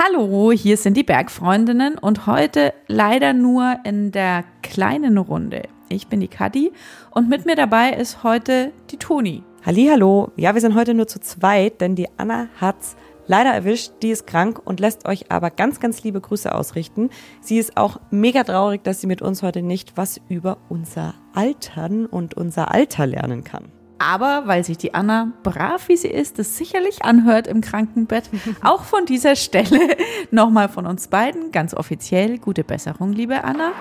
Hallo, hier sind die Bergfreundinnen und heute leider nur in der kleinen Runde. Ich bin die Kadi und mit mir dabei ist heute die Toni. Hallo, ja, wir sind heute nur zu zweit, denn die Anna hat's leider erwischt. Die ist krank und lässt euch aber ganz, ganz liebe Grüße ausrichten. Sie ist auch mega traurig, dass sie mit uns heute nicht was über unser Altern und unser Alter lernen kann. Aber weil sich die Anna, brav wie sie ist, es sicherlich anhört im Krankenbett, auch von dieser Stelle nochmal von uns beiden ganz offiziell gute Besserung, liebe Anna.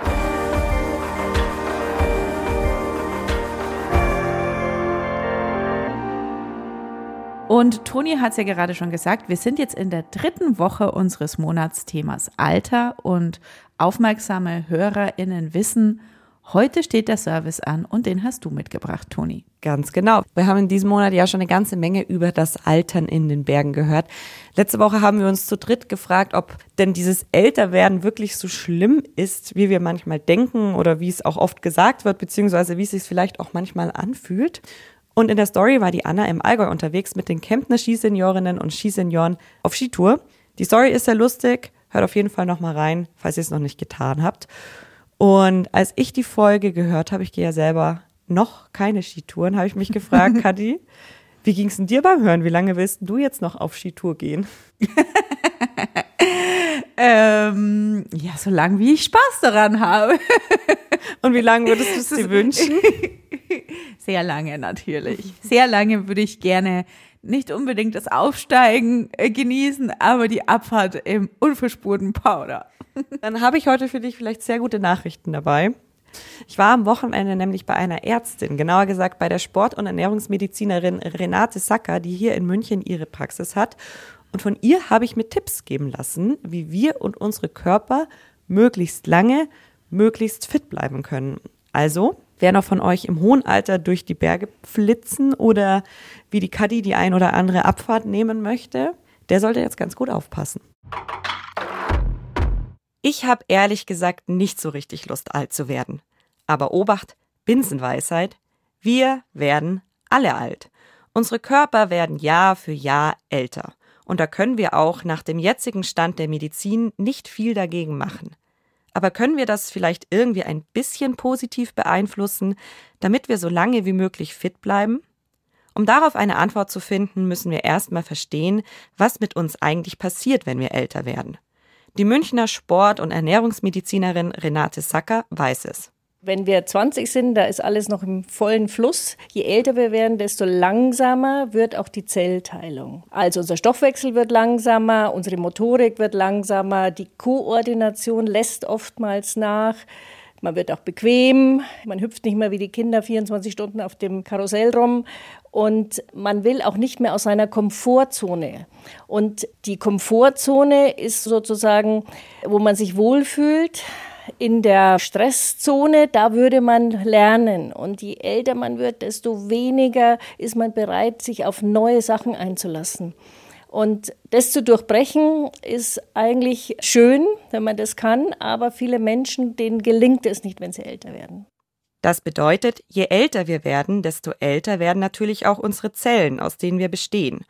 Und Toni hat es ja gerade schon gesagt, wir sind jetzt in der dritten Woche unseres Monatsthemas Alter und aufmerksame HörerInnen wissen, heute steht der Service an und den hast du mitgebracht, Toni. Ganz genau. Wir haben in diesem Monat ja schon eine ganze Menge über das Altern in den Bergen gehört. Letzte Woche haben wir uns zu dritt gefragt, ob denn dieses Älterwerden wirklich so schlimm ist, wie wir manchmal denken oder wie es auch oft gesagt wird, beziehungsweise wie es sich vielleicht auch manchmal anfühlt. Und in der Story war die Anna im Allgäu unterwegs mit den Kemptner Skiseniorinnen und Skisenioren auf Skitour. Die Story ist sehr lustig. Hört auf jeden Fall noch mal rein, falls ihr es noch nicht getan habt. Und als ich die Folge gehört habe, ich gehe ja selber noch keine Skitouren, habe ich mich gefragt, Kadi, wie ging es denn dir beim Hören? Wie lange willst du jetzt noch auf Skitour gehen? ähm, ja, so lange wie ich Spaß daran habe. Und wie lange würdest du es dir wünschen? Sehr lange natürlich. Sehr lange würde ich gerne nicht unbedingt das Aufsteigen äh, genießen, aber die Abfahrt im unverspurten Powder. Dann habe ich heute für dich vielleicht sehr gute Nachrichten dabei. Ich war am Wochenende nämlich bei einer Ärztin, genauer gesagt bei der Sport- und Ernährungsmedizinerin Renate Sacker, die hier in München ihre Praxis hat. Und von ihr habe ich mir Tipps geben lassen, wie wir und unsere Körper möglichst lange, möglichst fit bleiben können. Also, Wer noch von euch im hohen Alter durch die Berge flitzen oder wie die Kadi die ein oder andere Abfahrt nehmen möchte, der sollte jetzt ganz gut aufpassen. Ich habe ehrlich gesagt nicht so richtig Lust, alt zu werden. Aber Obacht, Binsenweisheit, wir werden alle alt. Unsere Körper werden Jahr für Jahr älter. Und da können wir auch nach dem jetzigen Stand der Medizin nicht viel dagegen machen. Aber können wir das vielleicht irgendwie ein bisschen positiv beeinflussen, damit wir so lange wie möglich fit bleiben? Um darauf eine Antwort zu finden, müssen wir erstmal verstehen, was mit uns eigentlich passiert, wenn wir älter werden. Die Münchner Sport- und Ernährungsmedizinerin Renate Sacker weiß es. Wenn wir 20 sind, da ist alles noch im vollen Fluss. Je älter wir werden, desto langsamer wird auch die Zellteilung. Also unser Stoffwechsel wird langsamer, unsere Motorik wird langsamer, die Koordination lässt oftmals nach. Man wird auch bequem, man hüpft nicht mehr wie die Kinder 24 Stunden auf dem Karussell rum und man will auch nicht mehr aus seiner Komfortzone. Und die Komfortzone ist sozusagen, wo man sich wohlfühlt, in der Stresszone, da würde man lernen. Und je älter man wird, desto weniger ist man bereit, sich auf neue Sachen einzulassen. Und das zu durchbrechen ist eigentlich schön, wenn man das kann, aber viele Menschen, denen gelingt es nicht, wenn sie älter werden. Das bedeutet, je älter wir werden, desto älter werden natürlich auch unsere Zellen, aus denen wir bestehen.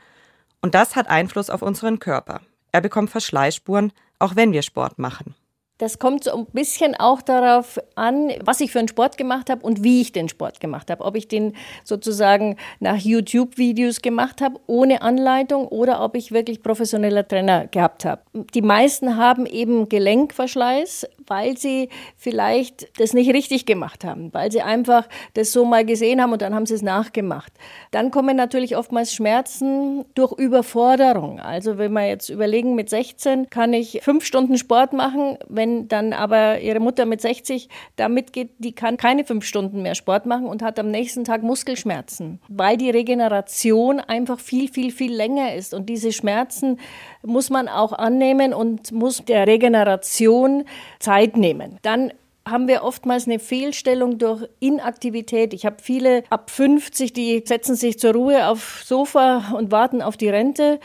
Und das hat Einfluss auf unseren Körper. Er bekommt Verschleißspuren, auch wenn wir Sport machen. Das kommt so ein bisschen auch darauf an, was ich für einen Sport gemacht habe und wie ich den Sport gemacht habe. Ob ich den sozusagen nach YouTube-Videos gemacht habe, ohne Anleitung, oder ob ich wirklich professioneller Trainer gehabt habe. Die meisten haben eben Gelenkverschleiß, weil sie vielleicht das nicht richtig gemacht haben, weil sie einfach das so mal gesehen haben und dann haben sie es nachgemacht. Dann kommen natürlich oftmals Schmerzen durch Überforderung. Also wenn wir jetzt überlegen, mit 16 kann ich fünf Stunden Sport machen, wenn wenn dann aber ihre Mutter mit 60 da mitgeht, die kann keine fünf Stunden mehr Sport machen und hat am nächsten Tag Muskelschmerzen, weil die Regeneration einfach viel, viel, viel länger ist. Und diese Schmerzen muss man auch annehmen und muss der Regeneration Zeit nehmen. Dann haben wir oftmals eine Fehlstellung durch Inaktivität. Ich habe viele ab 50, die setzen sich zur Ruhe aufs Sofa und warten auf die Rente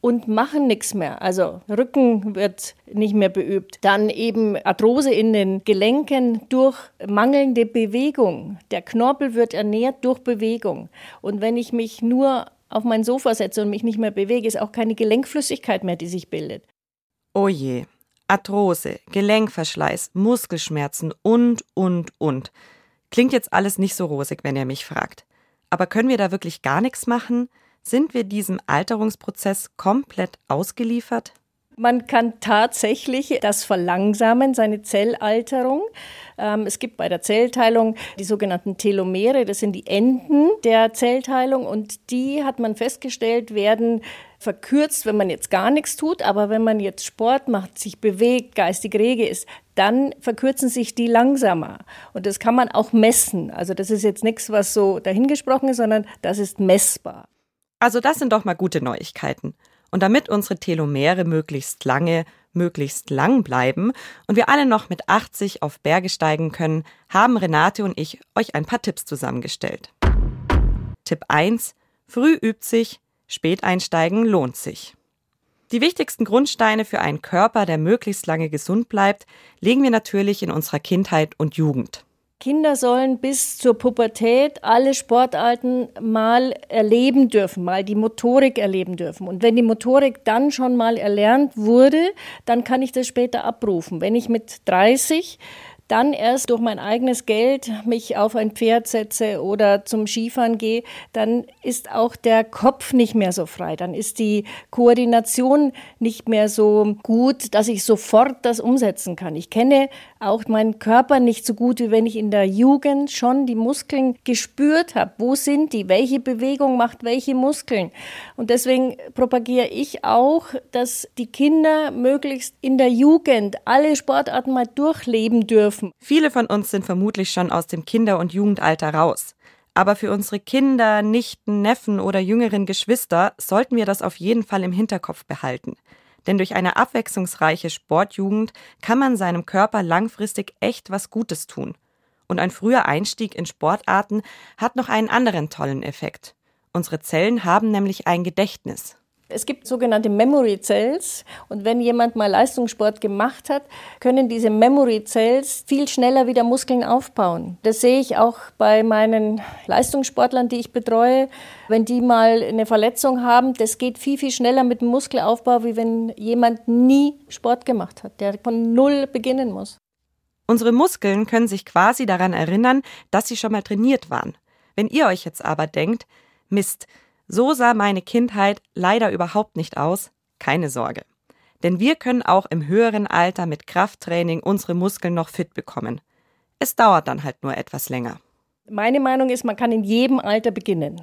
und machen nichts mehr. Also Rücken wird nicht mehr beübt. Dann eben Arthrose in den Gelenken durch mangelnde Bewegung. Der Knorpel wird ernährt durch Bewegung. Und wenn ich mich nur auf mein Sofa setze und mich nicht mehr bewege, ist auch keine Gelenkflüssigkeit mehr, die sich bildet. Oh je. Arthrose, Gelenkverschleiß, Muskelschmerzen und, und, und. Klingt jetzt alles nicht so rosig, wenn ihr mich fragt. Aber können wir da wirklich gar nichts machen? Sind wir diesem Alterungsprozess komplett ausgeliefert? Man kann tatsächlich das verlangsamen, seine Zellalterung. Ähm, es gibt bei der Zellteilung die sogenannten Telomere, das sind die Enden der Zellteilung und die hat man festgestellt, werden verkürzt, wenn man jetzt gar nichts tut, aber wenn man jetzt Sport macht, sich bewegt, geistig rege ist, dann verkürzen sich die langsamer. Und das kann man auch messen. Also das ist jetzt nichts, was so dahingesprochen ist, sondern das ist messbar. Also das sind doch mal gute Neuigkeiten. Und damit unsere Telomere möglichst lange, möglichst lang bleiben und wir alle noch mit 80 auf Berge steigen können, haben Renate und ich euch ein paar Tipps zusammengestellt. Tipp 1. Früh übt sich, spät einsteigen lohnt sich. Die wichtigsten Grundsteine für einen Körper, der möglichst lange gesund bleibt, legen wir natürlich in unserer Kindheit und Jugend. Kinder sollen bis zur Pubertät alle Sportarten mal erleben dürfen, mal die Motorik erleben dürfen. Und wenn die Motorik dann schon mal erlernt wurde, dann kann ich das später abrufen. Wenn ich mit 30 dann erst durch mein eigenes Geld mich auf ein Pferd setze oder zum Skifahren gehe, dann ist auch der Kopf nicht mehr so frei. Dann ist die Koordination nicht mehr so gut, dass ich sofort das umsetzen kann. Ich kenne auch meinen Körper nicht so gut, wie wenn ich in der Jugend schon die Muskeln gespürt habe. Wo sind die? Welche Bewegung macht welche Muskeln? Und deswegen propagiere ich auch, dass die Kinder möglichst in der Jugend alle Sportarten mal durchleben dürfen. Viele von uns sind vermutlich schon aus dem Kinder- und Jugendalter raus. Aber für unsere Kinder, Nichten, Neffen oder jüngeren Geschwister sollten wir das auf jeden Fall im Hinterkopf behalten. Denn durch eine abwechslungsreiche Sportjugend kann man seinem Körper langfristig echt was Gutes tun. Und ein früher Einstieg in Sportarten hat noch einen anderen tollen Effekt. Unsere Zellen haben nämlich ein Gedächtnis. Es gibt sogenannte Memory Cells und wenn jemand mal Leistungssport gemacht hat, können diese Memory Cells viel schneller wieder Muskeln aufbauen. Das sehe ich auch bei meinen Leistungssportlern, die ich betreue. Wenn die mal eine Verletzung haben, das geht viel, viel schneller mit dem Muskelaufbau, wie wenn jemand nie Sport gemacht hat, der von Null beginnen muss. Unsere Muskeln können sich quasi daran erinnern, dass sie schon mal trainiert waren. Wenn ihr euch jetzt aber denkt, Mist, so sah meine Kindheit leider überhaupt nicht aus. Keine Sorge. Denn wir können auch im höheren Alter mit Krafttraining unsere Muskeln noch fit bekommen. Es dauert dann halt nur etwas länger. Meine Meinung ist, man kann in jedem Alter beginnen.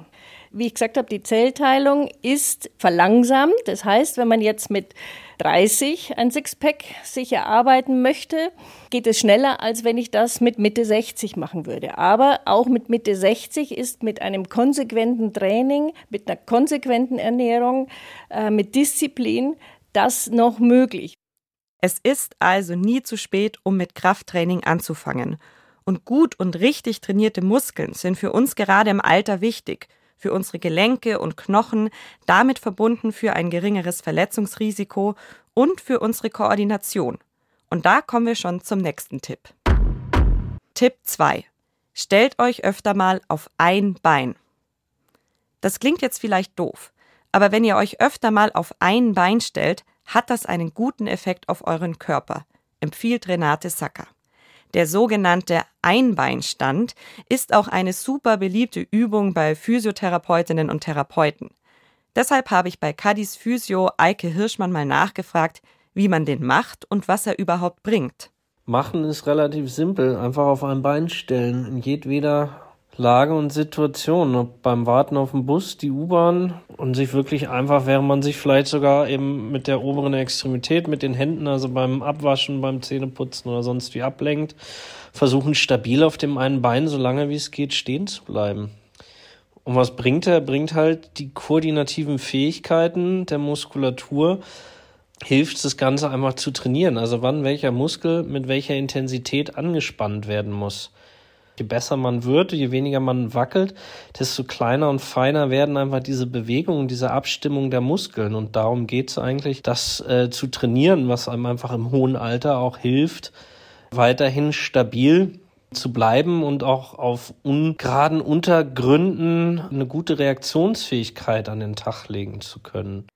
Wie ich gesagt habe, die Zellteilung ist verlangsamt. Das heißt, wenn man jetzt mit 30 ein Sixpack sich erarbeiten möchte, geht es schneller, als wenn ich das mit Mitte 60 machen würde. Aber auch mit Mitte 60 ist mit einem konsequenten Training, mit einer konsequenten Ernährung, äh, mit Disziplin das noch möglich. Es ist also nie zu spät, um mit Krafttraining anzufangen. Und gut und richtig trainierte Muskeln sind für uns gerade im Alter wichtig, für unsere Gelenke und Knochen, damit verbunden für ein geringeres Verletzungsrisiko und für unsere Koordination. Und da kommen wir schon zum nächsten Tipp. Tipp 2. Stellt euch öfter mal auf ein Bein. Das klingt jetzt vielleicht doof, aber wenn ihr euch öfter mal auf ein Bein stellt, hat das einen guten Effekt auf euren Körper, empfiehlt Renate Sacker. Der sogenannte Einbeinstand ist auch eine super beliebte Übung bei Physiotherapeutinnen und Therapeuten. Deshalb habe ich bei Kadis Physio Eike Hirschmann mal nachgefragt, wie man den macht und was er überhaupt bringt. Machen ist relativ simpel, einfach auf ein Bein stellen, in jedweder Lage und Situation, ob beim Warten auf den Bus, die U-Bahn und sich wirklich einfach, während man sich vielleicht sogar eben mit der oberen Extremität, mit den Händen, also beim Abwaschen, beim Zähneputzen oder sonst wie ablenkt, versuchen stabil auf dem einen Bein, so lange wie es geht, stehen zu bleiben. Und was bringt er? Er bringt halt die koordinativen Fähigkeiten der Muskulatur, hilft das Ganze einfach zu trainieren. Also wann welcher Muskel mit welcher Intensität angespannt werden muss. Je besser man wird, je weniger man wackelt, desto kleiner und feiner werden einfach diese Bewegungen, diese Abstimmung der Muskeln. Und darum geht es eigentlich, das äh, zu trainieren, was einem einfach im hohen Alter auch hilft, weiterhin stabil zu bleiben und auch auf ungeraden Untergründen eine gute Reaktionsfähigkeit an den Tag legen zu können.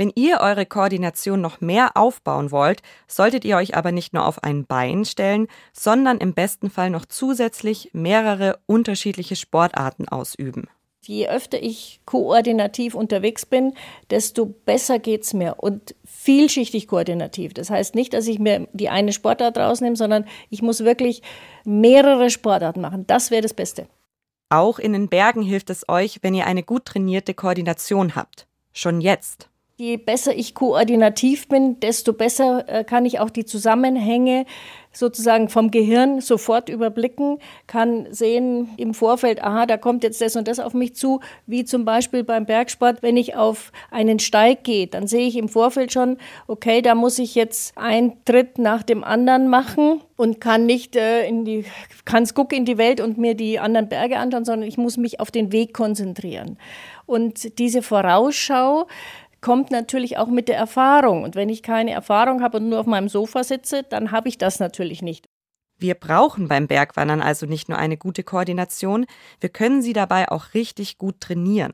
Wenn ihr eure Koordination noch mehr aufbauen wollt, solltet ihr euch aber nicht nur auf ein Bein stellen, sondern im besten Fall noch zusätzlich mehrere unterschiedliche Sportarten ausüben. Je öfter ich koordinativ unterwegs bin, desto besser geht es mir und vielschichtig koordinativ. Das heißt nicht, dass ich mir die eine Sportart rausnehme, sondern ich muss wirklich mehrere Sportarten machen. Das wäre das Beste. Auch in den Bergen hilft es euch, wenn ihr eine gut trainierte Koordination habt. Schon jetzt. Je besser ich koordinativ bin, desto besser äh, kann ich auch die Zusammenhänge sozusagen vom Gehirn sofort überblicken, kann sehen im Vorfeld, aha, da kommt jetzt das und das auf mich zu, wie zum Beispiel beim Bergsport, wenn ich auf einen Steig gehe, dann sehe ich im Vorfeld schon, okay, da muss ich jetzt einen Tritt nach dem anderen machen und kann nicht äh, in die, kann es gucken in die Welt und mir die anderen Berge anschauen, sondern ich muss mich auf den Weg konzentrieren. Und diese Vorausschau, kommt natürlich auch mit der Erfahrung. Und wenn ich keine Erfahrung habe und nur auf meinem Sofa sitze, dann habe ich das natürlich nicht. Wir brauchen beim Bergwandern also nicht nur eine gute Koordination, wir können sie dabei auch richtig gut trainieren.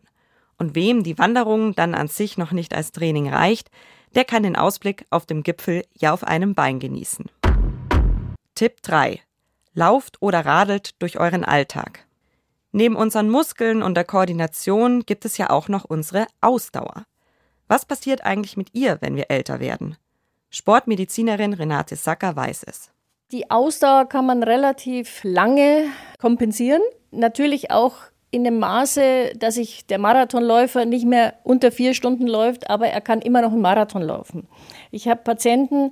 Und wem die Wanderung dann an sich noch nicht als Training reicht, der kann den Ausblick auf dem Gipfel ja auf einem Bein genießen. Tipp 3. Lauft oder radelt durch euren Alltag. Neben unseren Muskeln und der Koordination gibt es ja auch noch unsere Ausdauer. Was passiert eigentlich mit ihr, wenn wir älter werden? Sportmedizinerin Renate Sacker weiß es. Die Ausdauer kann man relativ lange kompensieren. Natürlich auch in dem Maße, dass sich der Marathonläufer nicht mehr unter vier Stunden läuft, aber er kann immer noch einen Marathon laufen. Ich habe Patienten,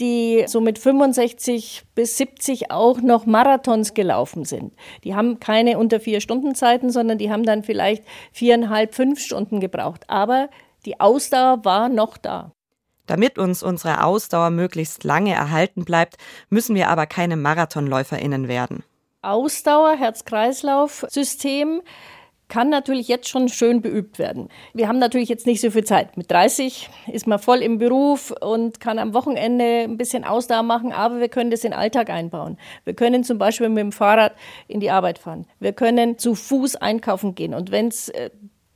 die so mit 65 bis 70 auch noch Marathons gelaufen sind. Die haben keine unter vier Stunden Zeiten, sondern die haben dann vielleicht viereinhalb, fünf Stunden gebraucht. Aber die Ausdauer war noch da. Damit uns unsere Ausdauer möglichst lange erhalten bleibt, müssen wir aber keine Marathonläuferinnen werden. Ausdauer, Herz-Kreislauf-System kann natürlich jetzt schon schön beübt werden. Wir haben natürlich jetzt nicht so viel Zeit. Mit 30 ist man voll im Beruf und kann am Wochenende ein bisschen Ausdauer machen, aber wir können das in den Alltag einbauen. Wir können zum Beispiel mit dem Fahrrad in die Arbeit fahren. Wir können zu Fuß einkaufen gehen. Und wenn es äh,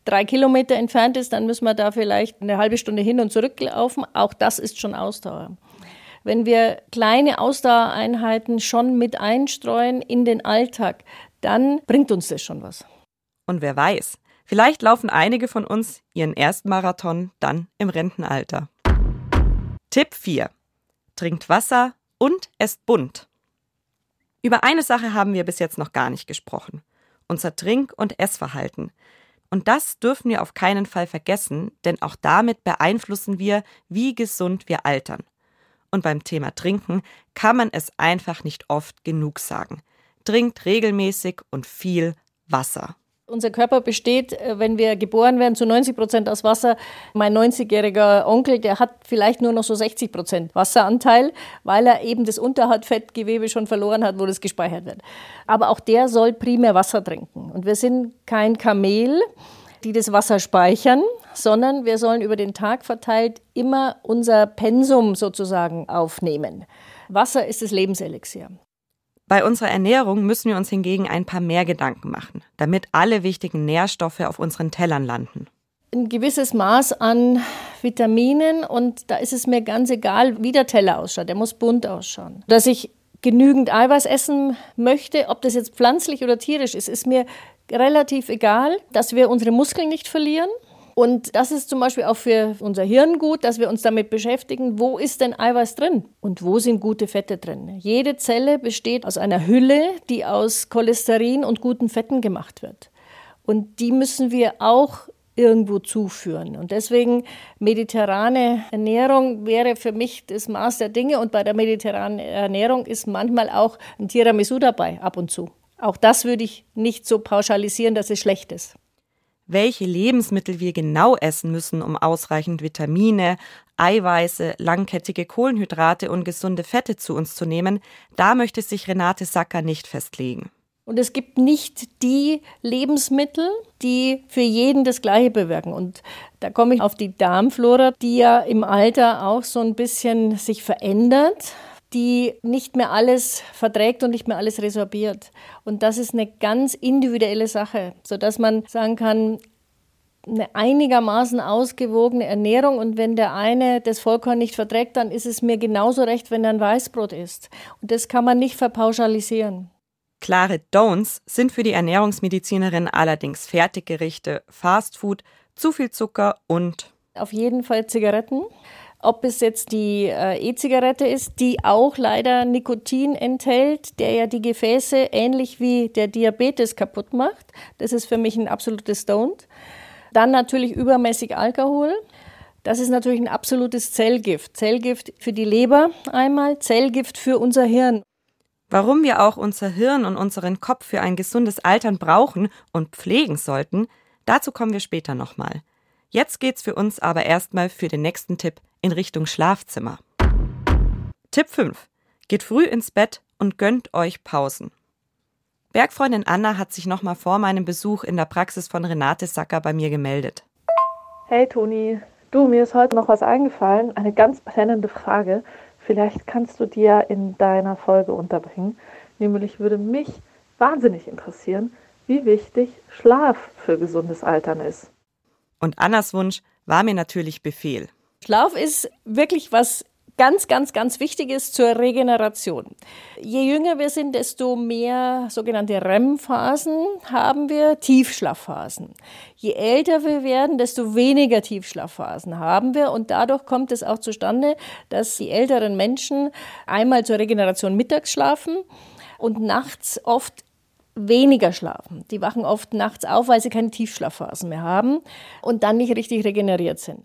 drei Kilometer entfernt ist, dann müssen wir da vielleicht eine halbe Stunde hin und zurück laufen. Auch das ist schon Ausdauer. Wenn wir kleine Ausdauereinheiten schon mit einstreuen in den Alltag, dann bringt uns das schon was. Und wer weiß, vielleicht laufen einige von uns ihren ersten Marathon dann im Rentenalter. Tipp 4. Trinkt Wasser und esst bunt. Über eine Sache haben wir bis jetzt noch gar nicht gesprochen. Unser Trink- und Essverhalten. Und das dürfen wir auf keinen Fall vergessen, denn auch damit beeinflussen wir, wie gesund wir altern. Und beim Thema Trinken kann man es einfach nicht oft genug sagen. Trinkt regelmäßig und viel Wasser. Unser Körper besteht, äh, wenn wir geboren werden, zu 90 Prozent aus Wasser. Mein 90-jähriger Onkel, der hat vielleicht nur noch so 60 Prozent Wasseranteil, weil er eben das Unterhautfettgewebe schon verloren hat, wo das gespeichert wird. Aber auch der soll primär Wasser trinken. Und wir sind kein Kamel, die das Wasser speichern, sondern wir sollen über den Tag verteilt immer unser Pensum sozusagen aufnehmen. Wasser ist das Lebenselixier. Bei unserer Ernährung müssen wir uns hingegen ein paar mehr Gedanken machen, damit alle wichtigen Nährstoffe auf unseren Tellern landen. Ein gewisses Maß an Vitaminen und da ist es mir ganz egal, wie der Teller ausschaut. Der muss bunt ausschauen. Dass ich genügend Eiweiß essen möchte, ob das jetzt pflanzlich oder tierisch ist, ist mir relativ egal, dass wir unsere Muskeln nicht verlieren, und das ist zum Beispiel auch für unser Hirn gut, dass wir uns damit beschäftigen, wo ist denn Eiweiß drin und wo sind gute Fette drin. Jede Zelle besteht aus einer Hülle, die aus Cholesterin und guten Fetten gemacht wird. Und die müssen wir auch irgendwo zuführen. Und deswegen mediterrane Ernährung wäre für mich das Maß der Dinge. Und bei der mediterranen Ernährung ist manchmal auch ein Tiramisu dabei, ab und zu. Auch das würde ich nicht so pauschalisieren, dass es schlecht ist welche Lebensmittel wir genau essen müssen, um ausreichend Vitamine, Eiweiße, langkettige Kohlenhydrate und gesunde Fette zu uns zu nehmen, da möchte sich Renate Sacker nicht festlegen. Und es gibt nicht die Lebensmittel, die für jeden das Gleiche bewirken. Und da komme ich auf die Darmflora, die ja im Alter auch so ein bisschen sich verändert die nicht mehr alles verträgt und nicht mehr alles resorbiert. Und das ist eine ganz individuelle Sache, sodass man sagen kann, eine einigermaßen ausgewogene Ernährung. Und wenn der eine das Vollkorn nicht verträgt, dann ist es mir genauso recht, wenn er ein Weißbrot isst. Und das kann man nicht verpauschalisieren. Klare Don'ts sind für die Ernährungsmedizinerin allerdings Fertiggerichte, Fastfood, zu viel Zucker und auf jeden Fall Zigaretten. Ob es jetzt die äh, E-Zigarette ist, die auch leider Nikotin enthält, der ja die Gefäße ähnlich wie der Diabetes kaputt macht. Das ist für mich ein absolutes Don't. Dann natürlich übermäßig Alkohol. Das ist natürlich ein absolutes Zellgift. Zellgift für die Leber einmal, Zellgift für unser Hirn. Warum wir auch unser Hirn und unseren Kopf für ein gesundes Altern brauchen und pflegen sollten, dazu kommen wir später nochmal. Jetzt geht's für uns aber erstmal für den nächsten Tipp in Richtung Schlafzimmer. Tipp 5. Geht früh ins Bett und gönnt euch Pausen. Bergfreundin Anna hat sich nochmal vor meinem Besuch in der Praxis von Renate Sacker bei mir gemeldet. Hey Toni, du, mir ist heute noch was eingefallen, eine ganz brennende Frage. Vielleicht kannst du dir in deiner Folge unterbringen. Nämlich würde mich wahnsinnig interessieren, wie wichtig Schlaf für gesundes Altern ist. Und Annas Wunsch war mir natürlich Befehl. Schlaf ist wirklich was ganz, ganz, ganz Wichtiges zur Regeneration. Je jünger wir sind, desto mehr sogenannte REM-Phasen haben wir, Tiefschlafphasen. Je älter wir werden, desto weniger Tiefschlafphasen haben wir und dadurch kommt es auch zustande, dass die älteren Menschen einmal zur Regeneration mittags schlafen und nachts oft weniger schlafen. Die wachen oft nachts auf, weil sie keine Tiefschlafphasen mehr haben und dann nicht richtig regeneriert sind.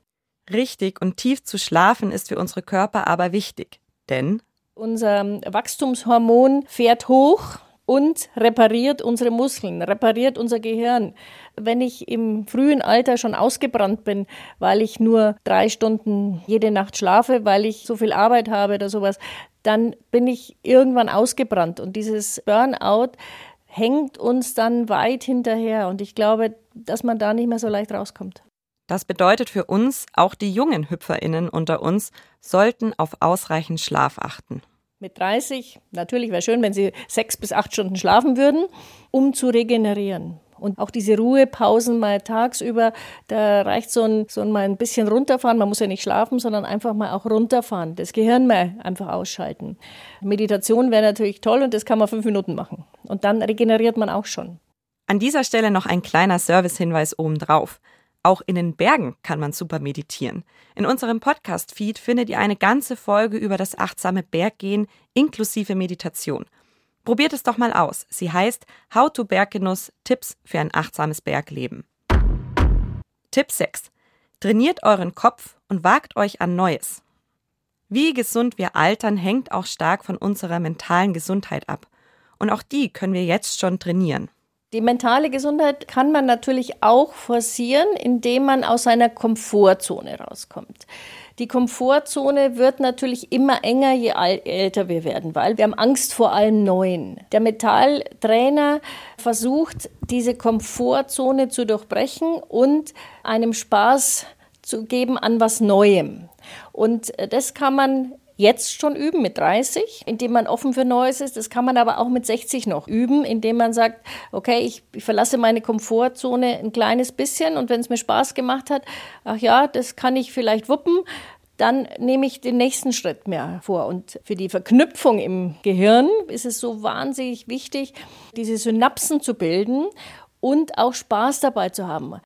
Richtig und tief zu schlafen ist für unsere Körper aber wichtig, denn unser Wachstumshormon fährt hoch und repariert unsere Muskeln, repariert unser Gehirn. Wenn ich im frühen Alter schon ausgebrannt bin, weil ich nur drei Stunden jede Nacht schlafe, weil ich so viel Arbeit habe oder sowas, dann bin ich irgendwann ausgebrannt. Und dieses Burnout hängt uns dann weit hinterher. Und ich glaube, dass man da nicht mehr so leicht rauskommt. Das bedeutet für uns, auch die jungen HüpferInnen unter uns sollten auf ausreichend Schlaf achten. Mit 30, natürlich wäre schön, wenn sie sechs bis acht Stunden schlafen würden, um zu regenerieren. Und auch diese Ruhepausen mal tagsüber, da reicht so ein, so ein mal ein bisschen runterfahren. Man muss ja nicht schlafen, sondern einfach mal auch runterfahren. Das Gehirn mal einfach ausschalten. Meditation wäre natürlich toll und das kann man fünf Minuten machen. Und dann regeneriert man auch schon. An dieser Stelle noch ein kleiner Servicehinweis obendrauf. Auch in den Bergen kann man super meditieren. In unserem Podcast-Feed findet ihr eine ganze Folge über das achtsame Berggehen inklusive Meditation. Probiert es doch mal aus. Sie heißt How to Berggenuss Tipps für ein achtsames Bergleben. Tipp 6. Trainiert euren Kopf und wagt euch an Neues. Wie gesund wir altern, hängt auch stark von unserer mentalen Gesundheit ab. Und auch die können wir jetzt schon trainieren. Die mentale Gesundheit kann man natürlich auch forcieren, indem man aus seiner Komfortzone rauskommt. Die Komfortzone wird natürlich immer enger, je älter wir werden, weil wir haben Angst vor allem Neuen. Der Metalltrainer versucht, diese Komfortzone zu durchbrechen und einem Spaß zu geben an was Neuem. Und das kann man jetzt schon üben mit 30, indem man offen für Neues ist. Das kann man aber auch mit 60 noch üben, indem man sagt, okay, ich, ich verlasse meine Komfortzone ein kleines bisschen und wenn es mir Spaß gemacht hat, ach ja, das kann ich vielleicht wuppen, dann nehme ich den nächsten Schritt mehr vor. Und für die Verknüpfung im Gehirn ist es so wahnsinnig wichtig, diese Synapsen zu bilden und auch Spaß dabei zu haben.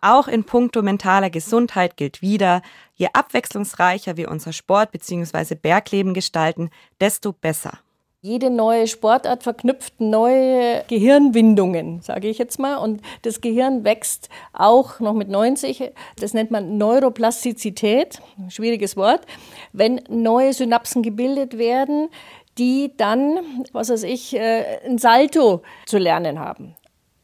Auch in puncto mentaler Gesundheit gilt wieder, je abwechslungsreicher wir unser Sport bzw. Bergleben gestalten, desto besser. Jede neue Sportart verknüpft neue Gehirnwindungen, sage ich jetzt mal. Und das Gehirn wächst auch noch mit 90. Das nennt man Neuroplastizität, schwieriges Wort. Wenn neue Synapsen gebildet werden, die dann, was weiß ich, äh, ein Salto zu lernen haben.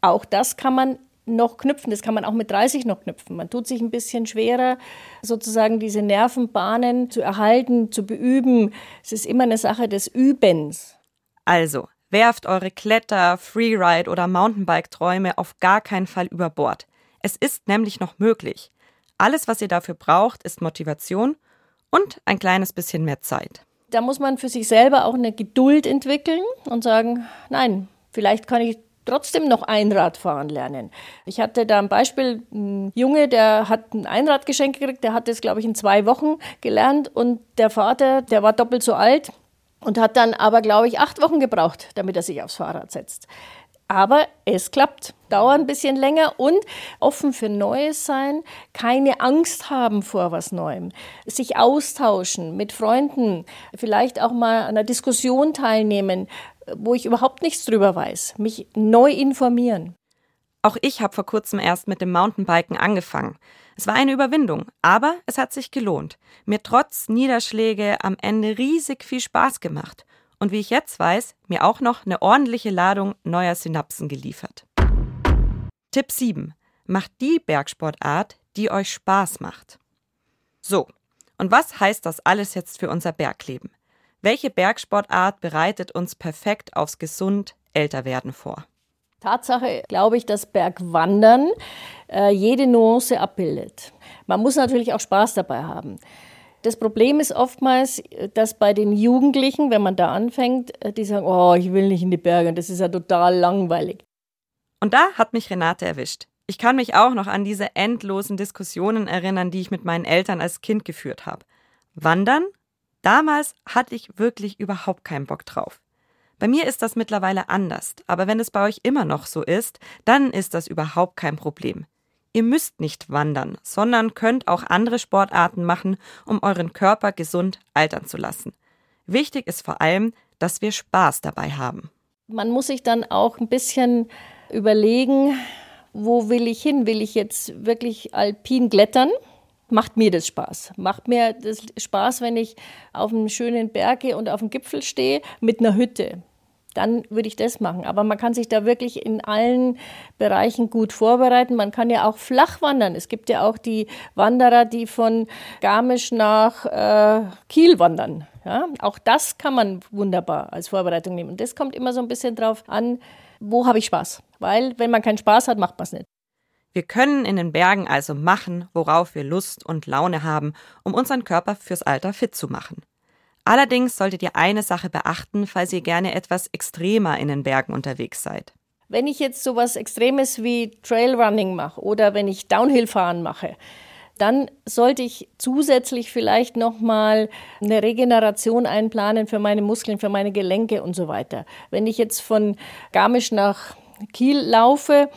Auch das kann man noch knüpfen. Das kann man auch mit 30 noch knüpfen. Man tut sich ein bisschen schwerer, sozusagen diese Nervenbahnen zu erhalten, zu beüben. Es ist immer eine Sache des Übens. Also, werft eure Kletter-, Freeride- oder Mountainbike-Träume auf gar keinen Fall über Bord. Es ist nämlich noch möglich. Alles, was ihr dafür braucht, ist Motivation und ein kleines bisschen mehr Zeit. Da muss man für sich selber auch eine Geduld entwickeln und sagen, nein, vielleicht kann ich trotzdem noch Einrad fahren lernen. Ich hatte da ein Beispiel, ein Junge, der hat ein Einrad geschenkt gekriegt, der hat es, glaube ich, in zwei Wochen gelernt und der Vater, der war doppelt so alt und hat dann aber, glaube ich, acht Wochen gebraucht, damit er sich aufs Fahrrad setzt. Aber es klappt. Dauert ein bisschen länger und offen für Neues sein, keine Angst haben vor was Neuem, sich austauschen mit Freunden, vielleicht auch mal an einer Diskussion teilnehmen, wo ich überhaupt nichts drüber weiß, mich neu informieren. Auch ich habe vor kurzem erst mit dem Mountainbiken angefangen. Es war eine Überwindung, aber es hat sich gelohnt. Mir trotz Niederschläge am Ende riesig viel Spaß gemacht. Und wie ich jetzt weiß, mir auch noch eine ordentliche Ladung neuer Synapsen geliefert. Tipp 7. Macht die Bergsportart, die euch Spaß macht. So, und was heißt das alles jetzt für unser Bergleben? Welche Bergsportart bereitet uns perfekt aufs gesund Älterwerden vor? Tatsache glaube ich, dass Bergwandern äh, jede Nuance abbildet. Man muss natürlich auch Spaß dabei haben. Das Problem ist oftmals, dass bei den Jugendlichen, wenn man da anfängt, äh, die sagen, oh, ich will nicht in die Berge, das ist ja total langweilig. Und da hat mich Renate erwischt. Ich kann mich auch noch an diese endlosen Diskussionen erinnern, die ich mit meinen Eltern als Kind geführt habe. Wandern Damals hatte ich wirklich überhaupt keinen Bock drauf. Bei mir ist das mittlerweile anders, aber wenn es bei euch immer noch so ist, dann ist das überhaupt kein Problem. Ihr müsst nicht wandern, sondern könnt auch andere Sportarten machen, um euren Körper gesund altern zu lassen. Wichtig ist vor allem, dass wir Spaß dabei haben. Man muss sich dann auch ein bisschen überlegen, wo will ich hin? Will ich jetzt wirklich alpin klettern? Macht mir das Spaß. Macht mir das Spaß, wenn ich auf einem schönen Berge und auf dem Gipfel stehe mit einer Hütte. Dann würde ich das machen. Aber man kann sich da wirklich in allen Bereichen gut vorbereiten. Man kann ja auch flach wandern. Es gibt ja auch die Wanderer, die von Garmisch nach äh, Kiel wandern. Ja, auch das kann man wunderbar als Vorbereitung nehmen. Und das kommt immer so ein bisschen drauf an, wo habe ich Spaß. Weil wenn man keinen Spaß hat, macht man es nicht. Wir können in den Bergen also machen, worauf wir Lust und Laune haben, um unseren Körper fürs Alter fit zu machen. Allerdings solltet ihr eine Sache beachten, falls ihr gerne etwas extremer in den Bergen unterwegs seid. Wenn ich jetzt sowas Extremes wie Trailrunning mache oder wenn ich Downhillfahren mache, dann sollte ich zusätzlich vielleicht nochmal eine Regeneration einplanen für meine Muskeln, für meine Gelenke und so weiter. Wenn ich jetzt von Garmisch nach Kiel laufe,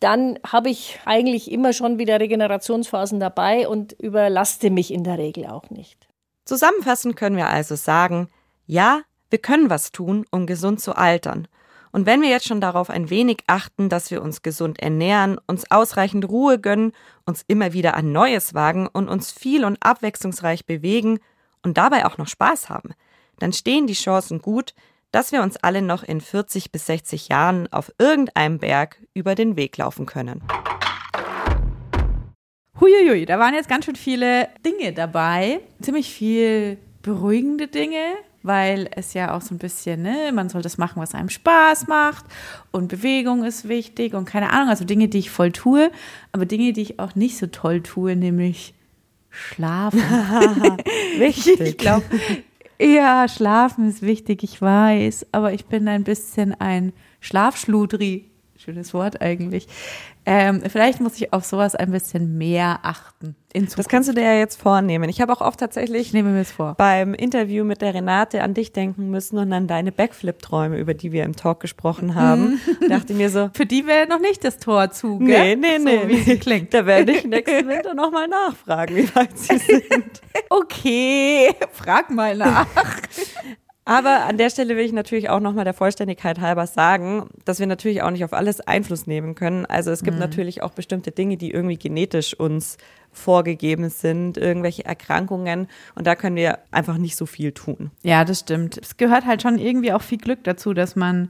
dann habe ich eigentlich immer schon wieder Regenerationsphasen dabei und überlaste mich in der Regel auch nicht. Zusammenfassend können wir also sagen, ja, wir können was tun, um gesund zu altern. Und wenn wir jetzt schon darauf ein wenig achten, dass wir uns gesund ernähren, uns ausreichend Ruhe gönnen, uns immer wieder an Neues wagen und uns viel und abwechslungsreich bewegen und dabei auch noch Spaß haben, dann stehen die Chancen gut, dass wir uns alle noch in 40 bis 60 Jahren auf irgendeinem Berg über den Weg laufen können. Huiuiui, da waren jetzt ganz schön viele Dinge dabei. Ziemlich viel beruhigende Dinge, weil es ja auch so ein bisschen, ne, man soll das machen, was einem Spaß macht und Bewegung ist wichtig und keine Ahnung, also Dinge, die ich voll tue, aber Dinge, die ich auch nicht so toll tue, nämlich schlafen. Wichtig. Ich glaube, ja, schlafen ist wichtig, ich weiß, aber ich bin ein bisschen ein Schlafschludri. Schönes Wort eigentlich. Ähm, vielleicht muss ich auf sowas ein bisschen mehr achten. das kannst du dir ja jetzt vornehmen. Ich habe auch oft tatsächlich ich nehme vor. beim Interview mit der Renate an dich denken müssen und an deine Backflip-Träume, über die wir im Talk gesprochen haben. Mhm. Dachte mir so. Für die wäre noch nicht das Tor zu, gell? Nee, nee, so, nee. Wie sie klingt. Da werde ich nächsten Winter nochmal nachfragen, wie weit sie sind. okay, frag mal nach. Aber an der Stelle will ich natürlich auch nochmal der Vollständigkeit halber sagen, dass wir natürlich auch nicht auf alles Einfluss nehmen können. Also es gibt mhm. natürlich auch bestimmte Dinge, die irgendwie genetisch uns vorgegeben sind, irgendwelche Erkrankungen. Und da können wir einfach nicht so viel tun. Ja, das stimmt. Es gehört halt schon irgendwie auch viel Glück dazu, dass man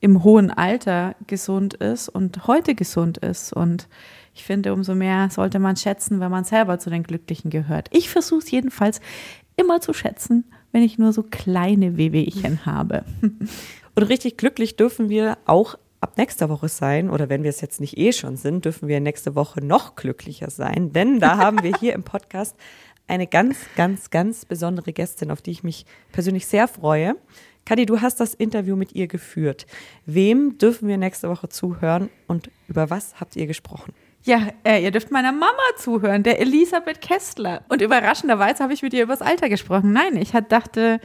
im hohen Alter gesund ist und heute gesund ist. Und ich finde, umso mehr sollte man schätzen, wenn man selber zu den Glücklichen gehört. Ich versuche es jedenfalls immer zu schätzen wenn ich nur so kleine Wehwehchen habe. Und richtig glücklich dürfen wir auch ab nächster Woche sein, oder wenn wir es jetzt nicht eh schon sind, dürfen wir nächste Woche noch glücklicher sein, denn da haben wir hier im Podcast eine ganz, ganz, ganz besondere Gästin, auf die ich mich persönlich sehr freue. Kadi, du hast das Interview mit ihr geführt. Wem dürfen wir nächste Woche zuhören und über was habt ihr gesprochen? Ja, äh, ihr dürft meiner Mama zuhören, der Elisabeth Kessler. Und überraschenderweise habe ich mit ihr über das Alter gesprochen. Nein, ich dachte,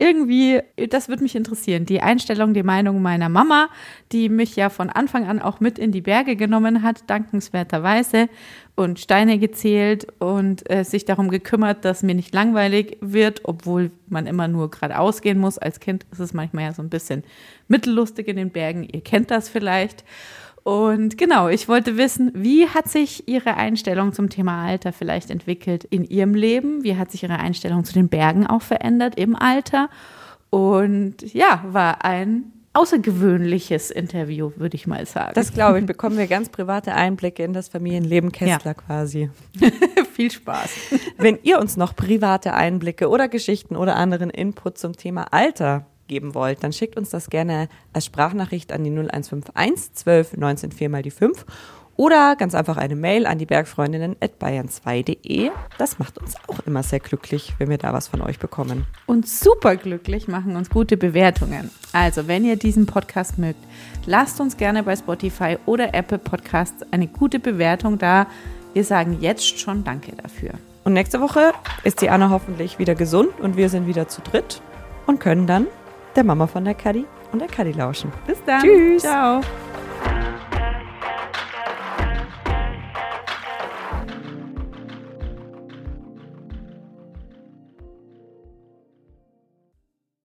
irgendwie, das würde mich interessieren. Die Einstellung, die Meinung meiner Mama, die mich ja von Anfang an auch mit in die Berge genommen hat, dankenswerterweise, und Steine gezählt und äh, sich darum gekümmert, dass mir nicht langweilig wird, obwohl man immer nur geradeaus gehen muss. Als Kind ist es manchmal ja so ein bisschen mittellustig in den Bergen. Ihr kennt das vielleicht. Und genau, ich wollte wissen, wie hat sich Ihre Einstellung zum Thema Alter vielleicht entwickelt in Ihrem Leben? Wie hat sich Ihre Einstellung zu den Bergen auch verändert im Alter? Und ja, war ein außergewöhnliches Interview, würde ich mal sagen. Das glaube ich, bekommen wir ganz private Einblicke in das Familienleben Kessler ja. quasi. Viel Spaß. Wenn ihr uns noch private Einblicke oder Geschichten oder anderen Input zum Thema Alter geben wollt, dann schickt uns das gerne als Sprachnachricht an die 0151 12 19 4 mal die 5 oder ganz einfach eine Mail an die Bergfreundinnen at bayern2.de. Das macht uns auch immer sehr glücklich, wenn wir da was von euch bekommen. Und super glücklich machen uns gute Bewertungen. Also, wenn ihr diesen Podcast mögt, lasst uns gerne bei Spotify oder Apple Podcasts eine gute Bewertung da. Wir sagen jetzt schon Danke dafür. Und nächste Woche ist die Anna hoffentlich wieder gesund und wir sind wieder zu dritt und können dann der Mama von der Kadi und der Kadi lauschen. Bis dann. Tschüss. Ciao.